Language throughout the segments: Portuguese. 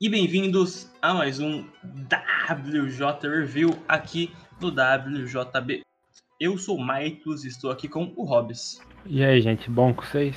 e bem-vindos a mais um WJ Review aqui no WJB. Eu sou o Maitos e estou aqui com o Hobbs. E aí, gente, bom com vocês?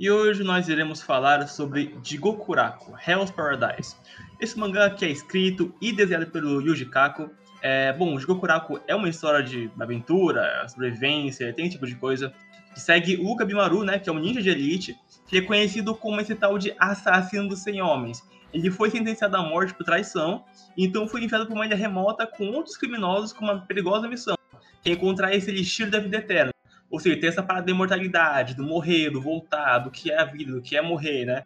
E hoje nós iremos falar sobre Jigokuraku, Hell's Paradise. Esse mangá que é escrito e desenhado pelo Yuji Kako. É, bom, o Jigokuraku é uma história de aventura, sobrevivência, tem tipo de coisa. Que segue o Gabimaru, né, que é um ninja de elite, que é conhecido como esse tal de assassino dos 100 homens. Ele foi sentenciado à morte por traição, então foi enviado para uma ilha remota com outros criminosos com uma perigosa missão, que é encontrar esse elixir da vida eterna. Ou seja, tem essa parada da imortalidade, do morrer, do voltar, do que é a vida, do que é morrer, né?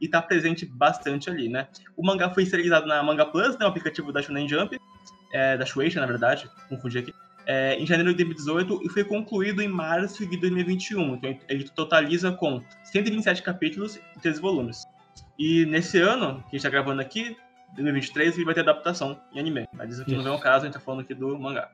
E tá presente bastante ali, né? O mangá foi serializado na Manga Plus, né? O aplicativo da Shonen Jump, é, da Shueisha, na verdade, confundi aqui, é, em janeiro de 2018 e foi concluído em março de 2021. Então ele totaliza com 127 capítulos e 13 volumes. E nesse ano, que a gente tá gravando aqui, 2023, ele vai ter adaptação em anime. Mas isso aqui isso. não é o caso, a gente tá falando aqui do mangá.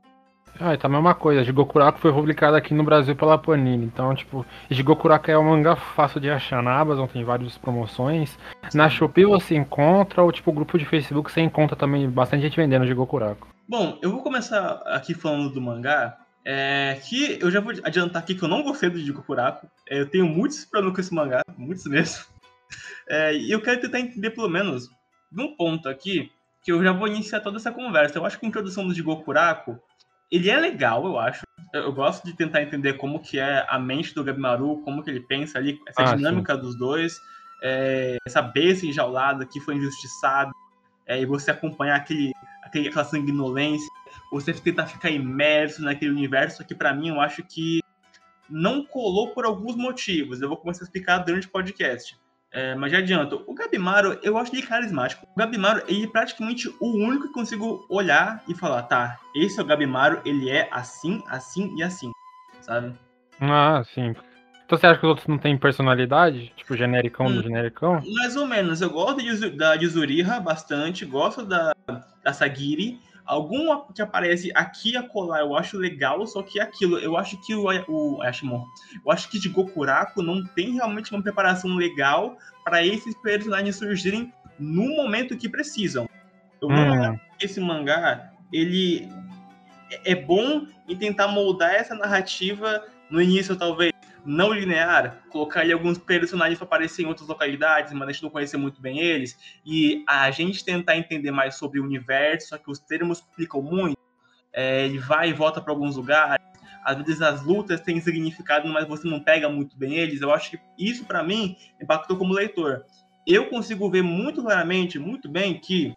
Ah, tá a mesma coisa. Jigokuraku foi publicado aqui no Brasil pela Panini. Então, tipo, Jigokuraku é um mangá fácil de achar na Amazon, tem várias promoções. Na Shopee você encontra, ou tipo, grupo de Facebook você encontra também bastante gente vendendo Jigokuraku. Bom, eu vou começar aqui falando do mangá. É, que eu já vou adiantar aqui que eu não gostei do Jigokuraku. É, eu tenho muitos problemas com esse mangá, muitos mesmo. É, e eu quero tentar entender pelo menos de um ponto aqui, que eu já vou iniciar toda essa conversa. Eu acho que a introdução do Jigokuraku ele é legal, eu acho. Eu gosto de tentar entender como que é a mente do Gabimaru, como que ele pensa ali, essa ah, dinâmica sim. dos dois, é, essa besta enjaulada que foi injustiçada, é, e você acompanhar aquele, aquele, aquela sanguinolência, você tentar ficar imerso naquele universo que para mim eu acho que não colou por alguns motivos. Eu vou começar a explicar durante o podcast. É, mas já adianto, o Gabimaru, eu acho ele carismático. O Gabimaru, ele é praticamente o único que consigo olhar e falar, tá, esse é o Gabimaru, ele é assim, assim e assim, sabe? Ah, sim. Então você acha que os outros não têm personalidade? Tipo, genericão hum, do genericão? Mais ou menos. Eu gosto de, da Yuzuriha bastante, gosto da, da Sagiri, Alguma que aparece aqui a colar eu acho legal, só que aquilo, eu acho que o, o eu acho que de Gokuraku não tem realmente uma preparação legal para esses personagens surgirem no momento que precisam. Eu hum. esse mangá, ele é, é bom em tentar moldar essa narrativa no início, talvez, não linear, colocar ali alguns personagens para aparecer em outras localidades, mas a gente não conhecer muito bem eles, e a gente tentar entender mais sobre o universo, só que os termos explicam muito, é, ele vai e volta para alguns lugares, às vezes as lutas têm significado, mas você não pega muito bem eles, eu acho que isso para mim impactou como leitor. Eu consigo ver muito claramente, muito bem, que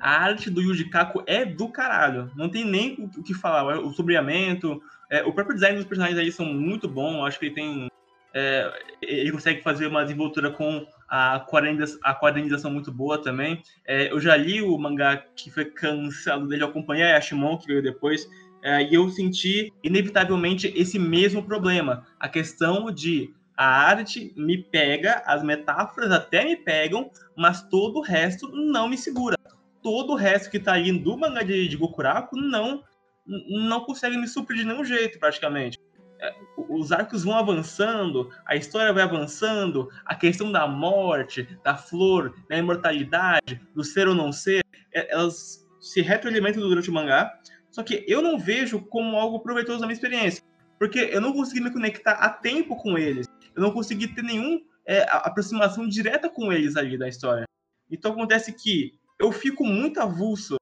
a arte do Yuji Kaku é do caralho. Não tem nem o que falar. O sombreamento, é, o próprio design dos personagens aí são muito bom. Acho que ele tem. É, ele consegue fazer uma desenvoltura com a quadrinização, muito boa também. É, eu já li o mangá que foi cancelado dele, eu acompanhei a Yashimon, que veio depois, é, e eu senti inevitavelmente esse mesmo problema. A questão de a arte me pega, as metáforas até me pegam, mas todo o resto não me segura todo o resto que tá aí do mangá de, de Gokuraku não, não consegue me suprir de nenhum jeito, praticamente. É, os arcos vão avançando, a história vai avançando, a questão da morte, da flor, da imortalidade, do ser ou não ser, é, elas se retroalimentam durante o mangá, só que eu não vejo como algo proveitoso na minha experiência, porque eu não consegui me conectar a tempo com eles, eu não consegui ter nenhuma é, aproximação direta com eles ali da história. Então acontece que eu fico muito avulso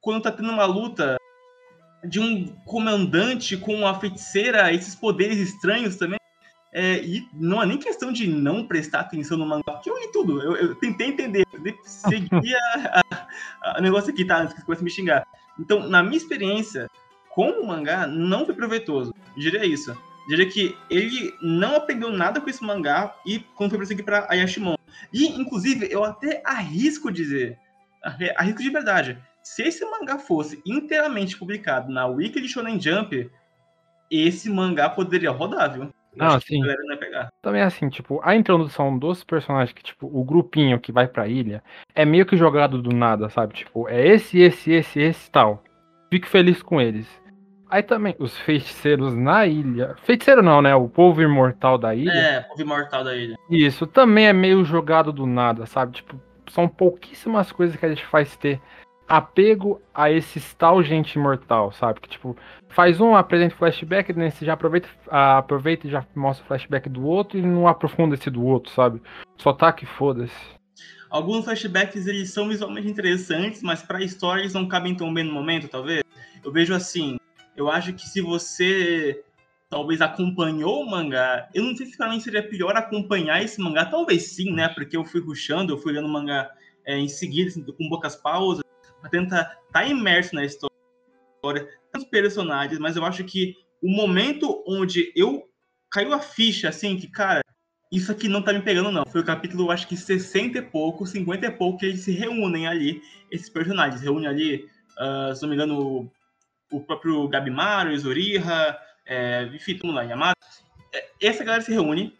quando tá tendo uma luta de um comandante com uma feiticeira, esses poderes estranhos também. É, e não é nem questão de não prestar atenção no mangá, porque eu li tudo. Eu, eu tentei entender, eu seguir o negócio aqui, tá? Antes que você me xingar. Então, na minha experiência com o mangá, não foi proveitoso. Eu diria isso. Eu diria que ele não aprendeu nada com esse mangá e quando foi pra seguir pra Ayashimon. E, inclusive, eu até arrisco dizer arrisco de verdade. Se esse mangá fosse inteiramente publicado na Weekly Shonen Jump, esse mangá poderia rodar, viu? não, sim. Também assim, tipo, a introdução dos personagens, que, tipo, o grupinho que vai pra ilha, é meio que jogado do nada, sabe? Tipo, é esse, esse, esse, esse tal. Fico feliz com eles. Aí também, os feiticeiros na ilha. Feiticeiro não, né? O povo imortal da ilha. É, o povo imortal da ilha. Isso, também é meio jogado do nada, sabe? Tipo, são pouquíssimas coisas que a gente faz ter apego a esse tal gente imortal, sabe? Que tipo, faz um, apresenta o flashback, nesse já aproveita, aproveita e já mostra o flashback do outro e não aprofunda esse do outro, sabe? Só tá que foda-se. Alguns flashbacks eles são visualmente interessantes, mas para história eles não cabem tão bem no momento, talvez. Eu vejo assim, eu acho que se você talvez acompanhou o mangá, eu não sei se para mim seria pior acompanhar esse mangá, talvez sim, né? Porque eu fui ruxando, eu fui lendo o mangá é, em seguida, assim, com poucas pausas, para tentar estar tá imerso na história, os personagens, mas eu acho que o momento onde eu caiu a ficha, assim, que, cara, isso aqui não tá me pegando, não. Foi o capítulo, acho que 60 e pouco, 50 e pouco, que eles se reúnem ali, esses personagens. Reúnem ali, uh, se não me engano, o, próprio Gabimaru, Zoriha, é, enfim, todo lá, Yamato. É, essa galera se reúne,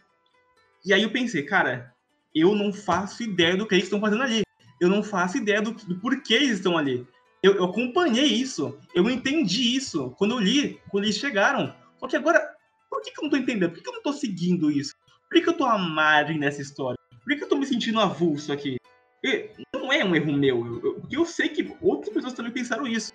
e aí eu pensei, cara, eu não faço ideia do que eles estão fazendo ali eu não faço ideia do, do porquê eles estão ali. Eu, eu, acompanhei isso, eu entendi isso quando eu li, quando eles chegaram. Só que agora, por que, que eu não tô entendendo? Por que, que eu não tô seguindo isso? Por que, que eu tô à margem nessa história? Por que, que eu tô me sentindo avulso aqui? E não é um erro meu, eu, porque eu sei que outras pessoas também pensaram isso.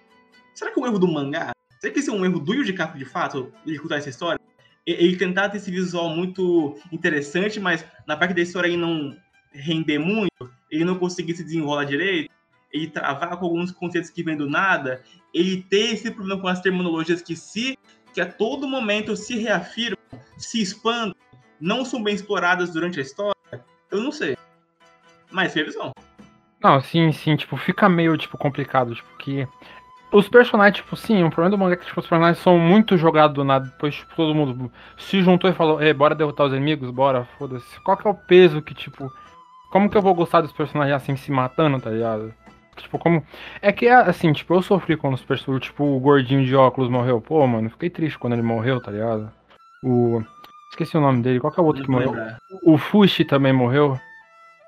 Será que é um erro do mangá? Será que esse é um erro do Yuji de fato, ele contar essa história? Ele tentar ter esse visual muito interessante, mas na parte da história ele não render muito, ele não conseguir se desenrolar direito, ele travar com alguns conceitos que vêm do nada, ele ter esse problema com as terminologias que se que a todo momento se reafirmam, se expandem, não são bem exploradas durante a história, eu não sei. Mas revisão. Não, sim, sim, tipo, fica meio tipo complicado, tipo que os personagens, tipo, sim, o problema do mangá é que tipo, os personagens são muito jogados do nada. Depois, tipo, todo mundo se juntou e falou, bora derrotar os inimigos, bora, foda-se. Qual que é o peso que, tipo, como que eu vou gostar dos personagens assim se matando, tá ligado? Tipo, como. É que assim, tipo, eu sofri quando os personagens. Tipo, o gordinho de óculos morreu. Pô, mano, fiquei triste quando ele morreu, tá ligado? O. Esqueci o nome dele. Qual que é o outro que morreu? Lembrar. O Fushi também morreu.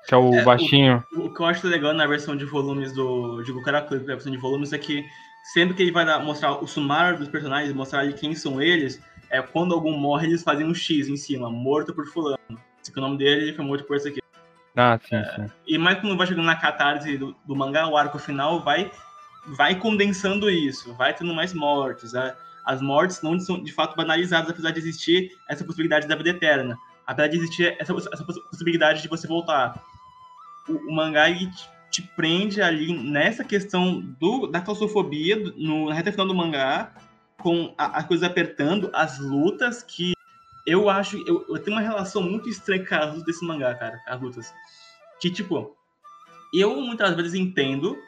Que é o é, baixinho. O, o, que eu acho legal na versão de volumes do. De Gokarakuri, na versão de volumes, é que sempre que ele vai dar, mostrar o sumário dos personagens, mostrar ali quem são eles, é quando algum morre, eles fazem um X em cima, morto por fulano. Esse que o nome dele foi morto por esse aqui. Ah, sim, é, sim. E mais quando vai chegando na catarse do, do, mangá, o arco final vai, vai condensando isso, vai tendo mais mortes. Né? As mortes não são de fato banalizadas, apesar de existir essa possibilidade da vida eterna. Apesar de existir essa, essa possibilidade de você voltar. O, o mangá ele te, te, prende ali nessa questão do, da claustrofobia, no, na reta final do mangá, com a, as coisas apertando, as lutas que eu acho. Eu, eu tenho uma relação muito estranha com as lutas desse mangá, cara. As lutas. Que, tipo, eu muitas vezes entendo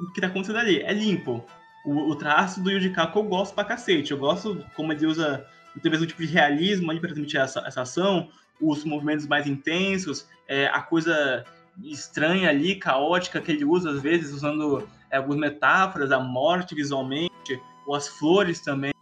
o que tá acontecendo ali. É limpo. O, o traço do Yuji eu gosto pra cacete. Eu gosto como ele usa talvez um tipo de realismo ali pra transmitir essa, essa ação, os movimentos mais intensos, é, a coisa estranha ali, caótica que ele usa às vezes, usando é, algumas metáforas, a morte visualmente, ou as flores também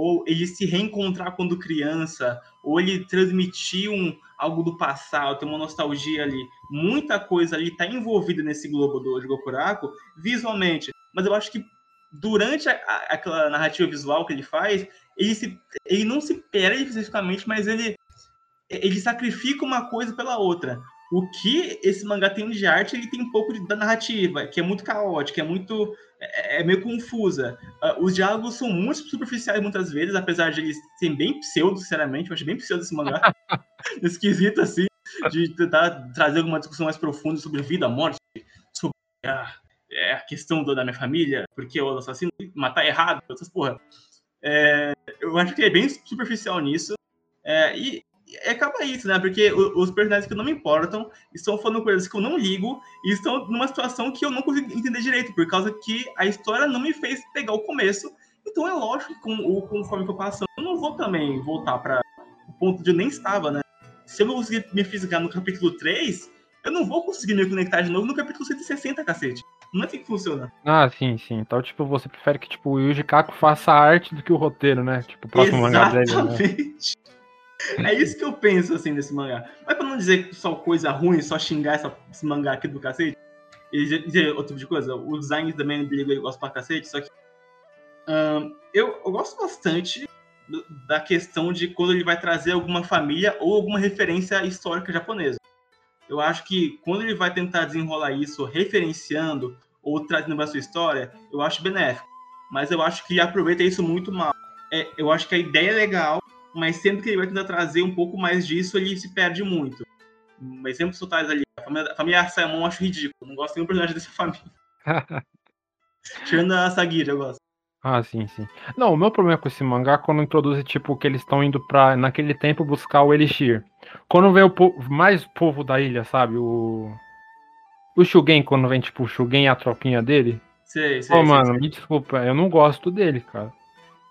ou ele se reencontrar quando criança, ou ele transmitir um, algo do passado, ter uma nostalgia ali. Muita coisa ali está envolvida nesse globo do, de Gokuraku, visualmente. Mas eu acho que durante a, a, aquela narrativa visual que ele faz, ele, se, ele não se perde especificamente, mas ele, ele sacrifica uma coisa pela outra. O que esse mangá tem de arte, ele tem um pouco de, da narrativa, que é muito caótica, é muito é, é meio confusa. Uh, os diálogos são muito superficiais muitas vezes, apesar de eles serem bem pseudo, sinceramente. Eu achei bem pseudo esse mangá. Esquisito, assim, de tentar trazer alguma discussão mais profunda sobre vida, morte, sobre a, é, a questão da minha família, porque o assassino matar errado, essas porra. É, eu acho que é bem superficial nisso. É, e acaba isso, né? Porque os personagens que não me importam estão falando coisas que eu não ligo e estão numa situação que eu não consigo entender direito, por causa que a história não me fez pegar o começo. Então é lógico que com, conforme eu passando, eu não vou também voltar para o ponto onde eu nem estava, né? Se eu não conseguir me fisgar no capítulo 3, eu não vou conseguir me conectar de novo no capítulo 160, cacete. Não é assim que funciona. Ah, sim, sim. Então, tipo, você prefere que tipo, o Yuji Kaku faça a arte do que o roteiro, né? Tipo, o próximo mangá dele. Né? É isso que eu penso, assim, desse mangá. Mas pra não dizer só coisa ruim, só xingar essa, esse mangá aqui do cacete, e dizer outro tipo de coisa, o design também dele eu gosto pra cacete, só que eu, eu gosto bastante da questão de quando ele vai trazer alguma família ou alguma referência histórica japonesa. Eu acho que quando ele vai tentar desenrolar isso referenciando ou trazendo para sua história, eu acho benéfico. Mas eu acho que aproveita isso muito mal. É, eu acho que a ideia é legal, mas sempre que ele vai tentar trazer um pouco mais disso, ele se perde muito. Um exemplo traz ali, a família, a família Simon eu acho ridículo. Não gosto de nenhum personagem dessa família. Tirando a Sagiri, eu gosto. Ah, sim, sim. Não, o meu problema com esse mangá é quando introduz, tipo, que eles estão indo pra, naquele tempo, buscar o Elixir. Quando vem o povo, mais povo da ilha, sabe? O. O Shugen, quando vem, tipo, o Shugen e a tropinha dele. Sei, sei. Pô, mano, sei. me desculpa, eu não gosto dele, cara.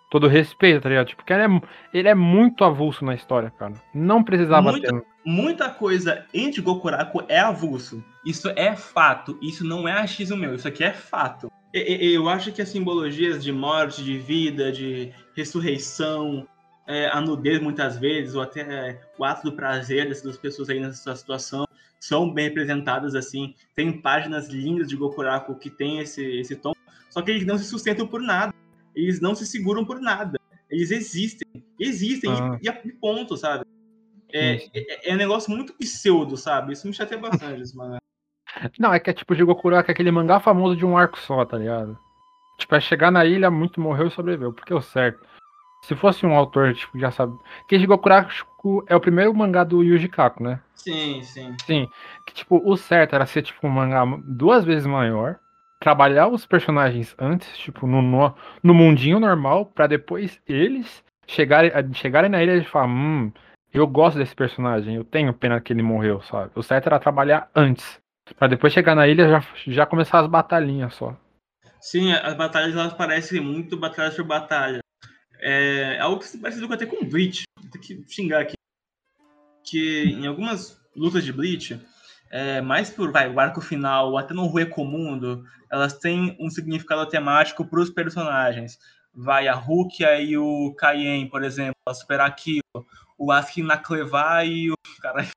Todo respeito, tá ligado? Tipo, porque ele é, ele é muito avulso na história, cara. Não precisava muita, ter. Muita coisa entre Gokuraku é avulso. Isso é fato. Isso não é achismo meu. Isso aqui é fato. Eu acho que as simbologias de morte, de vida, de ressurreição, é, a nudez muitas vezes, ou até é, o ato do prazer dessas pessoas aí nessa situação, são bem representadas assim. Tem páginas lindas de Gokuraku que tem esse, esse tom, só que eles não se sustentam por nada. Eles não se seguram por nada. Eles existem. Existem ah. e, e ponto, sabe? É, é, é, um negócio muito pseudo, sabe? Isso me chateia bastante, esse mangá. Não, é que é tipo Jigokuraku, é aquele mangá famoso de um arco só, tá ligado? Tipo, é chegar na ilha, muito morreu e sobreviveu, porque é o certo. Se fosse um autor, tipo, já sabe. Que Jigokuraku é o primeiro mangá do Yuji Kaku, né? Sim, sim. Sim. Que, tipo, o certo era ser, tipo, um mangá duas vezes maior, trabalhar os personagens antes, tipo, no, no, no mundinho normal, para depois eles chegarem, chegarem na ilha e falar, hum, eu gosto desse personagem, eu tenho pena que ele morreu, sabe? O certo era trabalhar antes. Pra depois chegar na ilha já, já começar as batalhinhas só. Sim, as batalhas elas parecem muito batalhas por batalha. É algo que se parece até com Bleach. Tem que xingar aqui. Que em algumas lutas de Bleach, é, mais por vai, o arco final, até no Ruecomundo, elas têm um significado temático para os personagens. Vai a Rukia e o Kaien, por exemplo, a superar aquilo. O Nakleva e o. Caralho.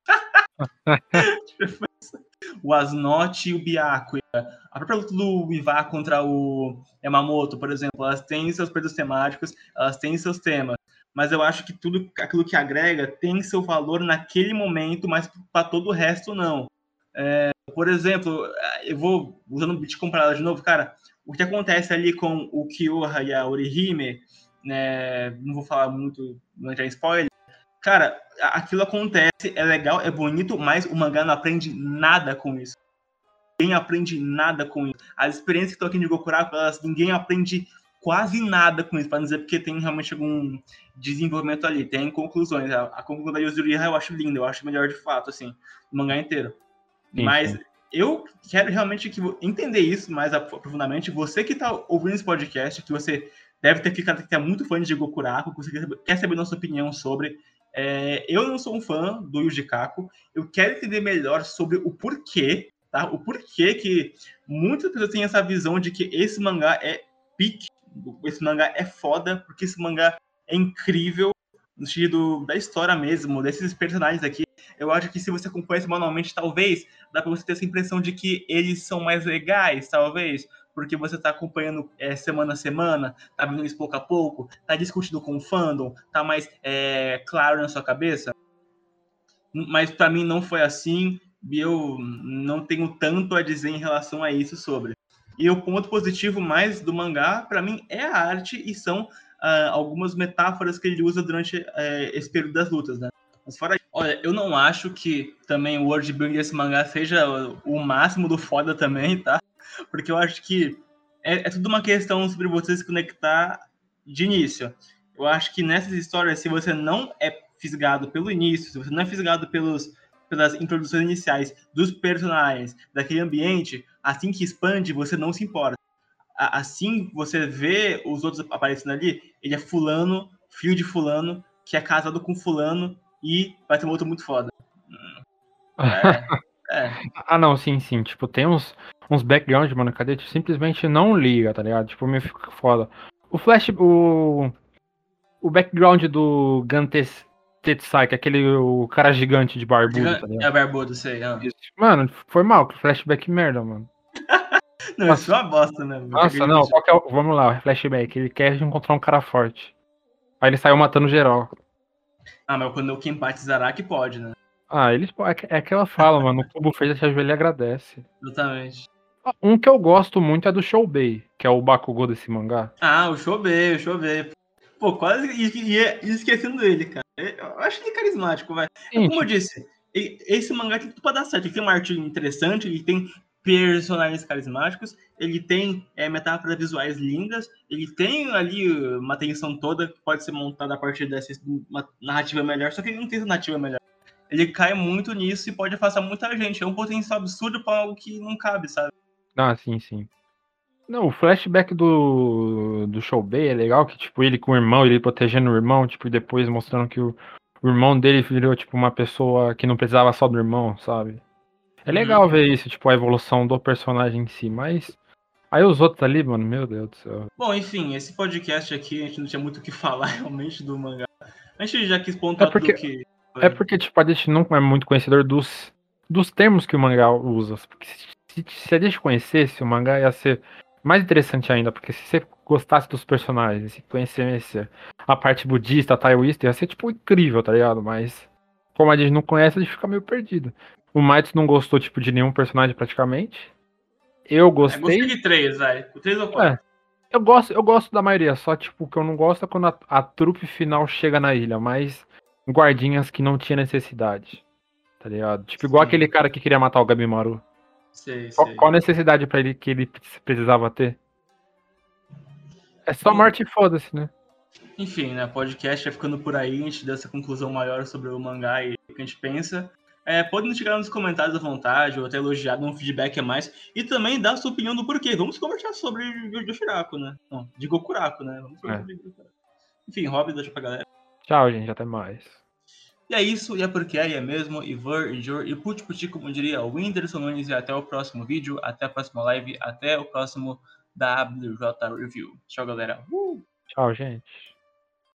o Asnote e o Byakuya. A própria luta do Ivar contra o Yamamoto, por exemplo, elas têm seus pesos temáticos, elas têm seus temas. Mas eu acho que tudo aquilo que agrega tem seu valor naquele momento, mas para todo o resto não. É, por exemplo, eu vou usando o beat comparado de novo, cara. O que acontece ali com o Kyoha e a Orihime, né, não vou falar muito, não entrar em spoiler, Cara, aquilo acontece, é legal, é bonito, mas o mangá não aprende nada com isso. Ninguém aprende nada com isso. As experiências que estão aqui de Gokuraku, elas, ninguém aprende quase nada com isso, para dizer porque tem realmente algum desenvolvimento ali, tem conclusões. A, a conclusão da Yuzuriha eu acho linda, eu acho melhor de fato, assim, o mangá inteiro. Sim, Mas sim. eu quero realmente que entender isso mais profundamente. Você que está ouvindo esse podcast, que você deve ter ficado que é muito fã de Gokuraku, que você quer saber nossa opinião sobre, é, eu não sou um fã do Yuji. Eu quero entender melhor sobre o porquê, tá? O porquê que muitas pessoas têm essa visão de que esse mangá é pique, esse mangá é foda, porque esse mangá é incrível no sentido da história mesmo, desses personagens aqui. Eu acho que se você acompanha manualmente, talvez dá para você ter essa impressão de que eles são mais legais, talvez porque você está acompanhando é, semana a semana, tá vendo isso pouco a pouco, tá discutindo com o fandom, tá mais é, claro na sua cabeça. Mas para mim não foi assim, e eu não tenho tanto a dizer em relação a isso sobre. E o ponto positivo mais do mangá, para mim, é a arte e são uh, algumas metáforas que ele usa durante uh, esse período das lutas, né? Mas fora Olha, eu não acho que também o world building desse mangá seja o máximo do foda também, tá? porque eu acho que é, é tudo uma questão sobre você se conectar de início. Eu acho que nessas histórias, se você não é fisgado pelo início, se você não é fisgado pelos, pelas introduções iniciais dos personagens, daquele ambiente, assim que expande, você não se importa. Assim você vê os outros aparecendo ali, ele é fulano, filho de fulano, que é casado com fulano e vai ter um outro muito foda. É, é. Ah, não, sim, sim. Tipo, tem uns, uns background, mano, cadê? Tipo, simplesmente não liga, tá ligado? Tipo, me fica foda. O Flash, o. O background do Gantes Tetsai, que é aquele o cara gigante de barbudo, tá ligado? É barbudo, sei. Ah. Mano, foi mal, flashback merda, mano. não, Nossa. isso é uma bosta, né? Nossa, não, é o... Vamos lá, flashback. Ele quer encontrar um cara forte. Aí ele saiu matando geral. Ah, mas quando o Kenpachi Zaraki pode, né? Ah, eles. É, é aquela fala, mano. O Cubo fez a ajoelha e agradece. Exatamente. Um que eu gosto muito é do Shoubei, que é o Bakugou desse mangá. Ah, o Shoubei, o Shoubei. Pô, quase ia esquecendo dele, cara. Eu acho ele carismático, vai. Como eu disse, esse mangá tem tudo pra dar certo. Ele tem uma arte interessante, ele tem personagens carismáticos, ele tem é, metáforas visuais lindas, ele tem ali uma tensão toda que pode ser montada a partir dessa narrativa melhor, só que ele não tem essa narrativa melhor. Ele cai muito nisso e pode afastar muita gente. É um potencial absurdo para algo que não cabe, sabe? Ah, sim, sim. Não, o flashback do, do Shoubei é legal, que, tipo, ele com o irmão, ele protegendo o irmão, tipo, e depois mostrando que o, o irmão dele virou, tipo, uma pessoa que não precisava só do irmão, sabe? É legal hum. ver isso, tipo, a evolução do personagem em si, mas. Aí os outros ali, mano, meu Deus do céu. Bom, enfim, esse podcast aqui, a gente não tinha muito o que falar realmente do mangá. A gente já quis pontuar é porque, que. É porque, tipo, a gente não é muito conhecedor dos, dos termos que o mangá usa. Porque se, se a gente conhecesse, o mangá ia ser mais interessante ainda, porque se você gostasse dos personagens, se conhecesse a parte budista, taoísta, ia ser, tipo, incrível, tá ligado? Mas, como a gente não conhece, a gente fica meio perdido. O Mites não gostou, tipo, de nenhum personagem praticamente. Eu gostei. É, gostei de três, velho. Três ou quatro. É. Eu gosto, eu gosto da maioria, só tipo, o que eu não gosto é quando a, a trupe final chega na ilha, mas guardinhas que não tinha necessidade. Tá ligado? Tipo, igual Sim. aquele cara que queria matar o Gabimaru. Sei, qual, sei. qual a necessidade para ele que ele precisava ter? É só morte e foda-se, né? Enfim, né? Podcast vai ficando por aí, a gente deu essa conclusão maior sobre o mangá e o que a gente pensa. É, pode nos chegar nos comentários à vontade, ou até elogiar, dar um feedback a mais. E também dar sua opinião do porquê. Vamos conversar sobre o Shiraku, né? Não, de Gokuraku, né? Vamos é. sobre Enfim, Rob, deixa pra galera. Tchau, gente. Até mais. E é isso, e é porque é, e é mesmo, e ver, e jur, e put puti, como diria o Whindersson Nunes, e até o próximo vídeo, até a próxima live, até o próximo WJ Review. Tchau, galera. Uh! Tchau, gente.